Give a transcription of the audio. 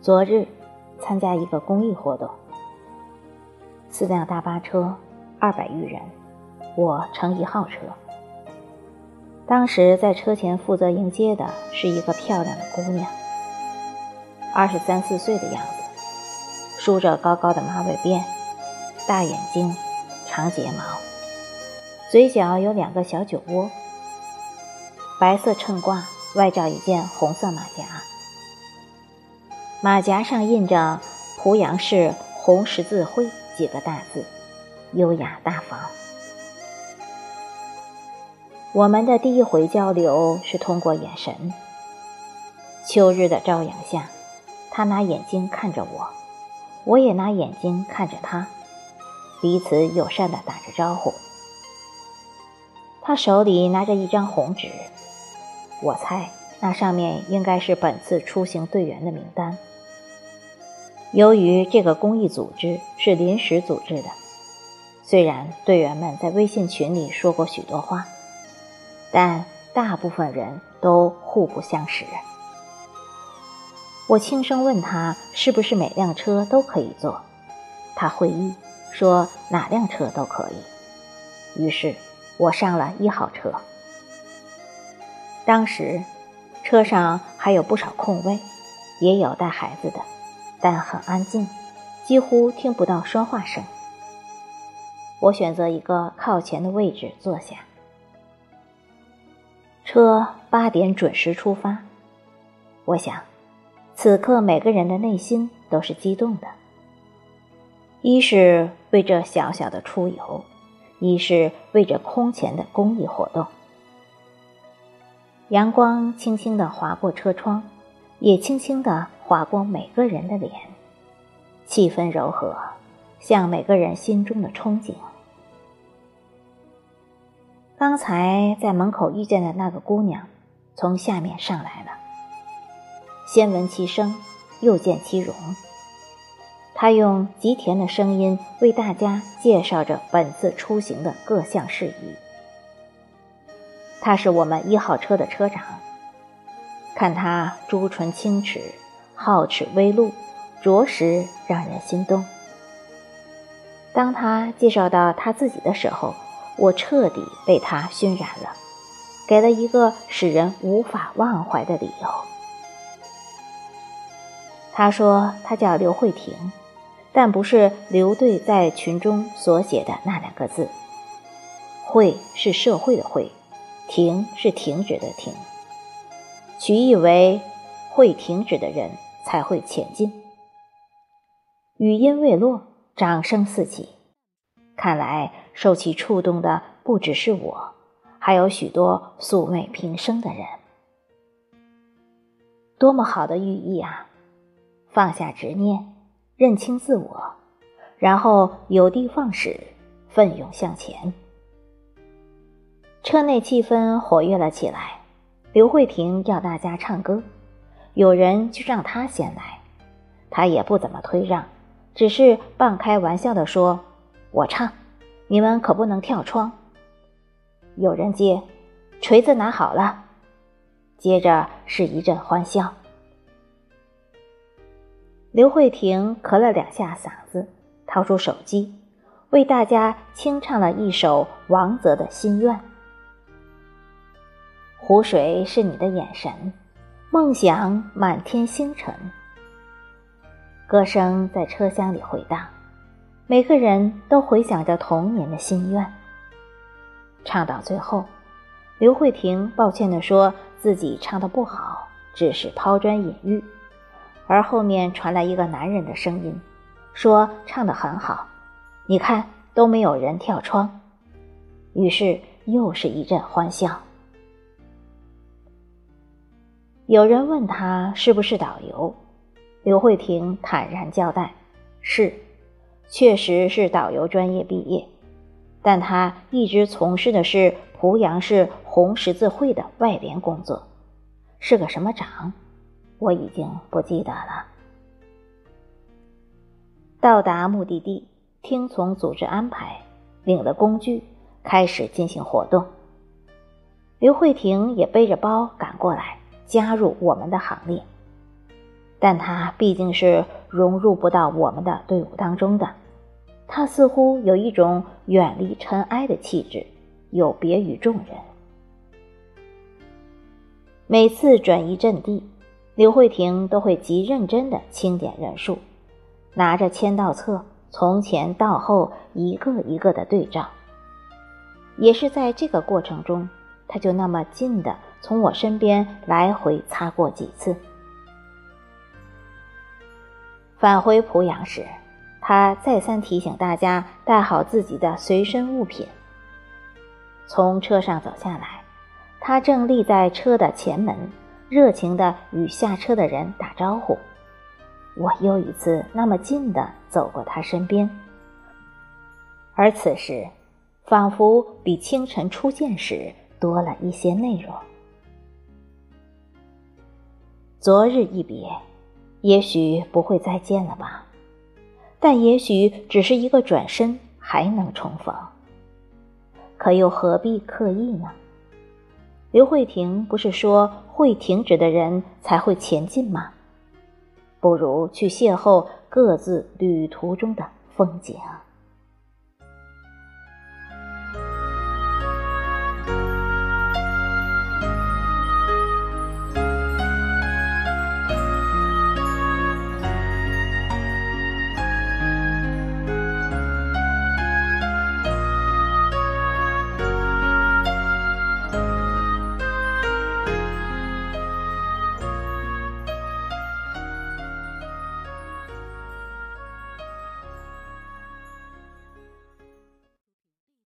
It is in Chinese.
昨日参加一个公益活动，四辆大巴车，二百余人，我乘一号车。当时在车前负责迎接的是一个漂亮的姑娘，二十三四岁的样子，梳着高高的马尾辫，大眼睛，长睫毛，嘴角有两个小酒窝，白色衬褂外罩一件红色马甲。马甲上印着“濮阳市红十字会”几个大字，优雅大方。我们的第一回交流是通过眼神。秋日的朝阳下，他拿眼睛看着我，我也拿眼睛看着他，彼此友善地打着招呼。他手里拿着一张红纸，我猜那上面应该是本次出行队员的名单。由于这个公益组织是临时组织的，虽然队员们在微信群里说过许多话，但大部分人都互不相识。我轻声问他是不是每辆车都可以坐，他会意说哪辆车都可以。于是我上了一号车。当时车上还有不少空位，也有带孩子的。但很安静，几乎听不到说话声。我选择一个靠前的位置坐下。车八点准时出发。我想，此刻每个人的内心都是激动的。一是为这小小的出游，一是为这空前的公益活动。阳光轻轻地划过车窗。也轻轻地划过每个人的脸，气氛柔和，像每个人心中的憧憬。刚才在门口遇见的那个姑娘，从下面上来了。先闻其声，又见其容。他用极甜的声音为大家介绍着本次出行的各项事宜。他是我们一号车的车长。看他朱唇轻齿，皓齿微露，着实让人心动。当他介绍到他自己的时候，我彻底被他熏染了，给了一个使人无法忘怀的理由。他说他叫刘慧婷，但不是刘队在群中所写的那两个字。慧是社会的慧，停是停止的停。取意为会停止的人才会前进。语音未落，掌声四起。看来受其触动的不只是我，还有许多素昧平生的人。多么好的寓意啊！放下执念，认清自我，然后有的放矢，奋勇向前。车内气氛活跃了起来。刘慧婷要大家唱歌，有人就让她先来，她也不怎么推让，只是半开玩笑地说：“我唱，你们可不能跳窗。”有人接：“锤子拿好了。”接着是一阵欢笑。刘慧婷咳了两下嗓子，掏出手机，为大家清唱了一首王泽的心愿。湖水是你的眼神，梦想满天星辰。歌声在车厢里回荡，每个人都回想着童年的心愿。唱到最后，刘慧婷抱歉地说自己唱的不好，只是抛砖引玉。而后面传来一个男人的声音，说唱得很好，你看都没有人跳窗。于是又是一阵欢笑。有人问他是不是导游，刘慧婷坦然交代：“是，确实是导游专业毕业，但他一直从事的是濮阳市红十字会的外联工作，是个什么长，我已经不记得了。”到达目的地，听从组织安排，领了工具，开始进行活动。刘慧婷也背着包赶过来，加入我们的行列。但她毕竟是融入不到我们的队伍当中的，她似乎有一种远离尘埃的气质，有别于众人。每次转移阵地，刘慧婷都会极认真地清点人数，拿着签到册从前到后一个一个的对照。也是在这个过程中，她就那么近的从我身边来回擦过几次。返回濮阳时，他再三提醒大家带好自己的随身物品。从车上走下来。他正立在车的前门，热情地与下车的人打招呼。我又一次那么近地走过他身边，而此时，仿佛比清晨初见时多了一些内容。昨日一别，也许不会再见了吧？但也许只是一个转身，还能重逢。可又何必刻意呢？刘慧婷不是说会停止的人才会前进吗？不如去邂逅各自旅途中的风景。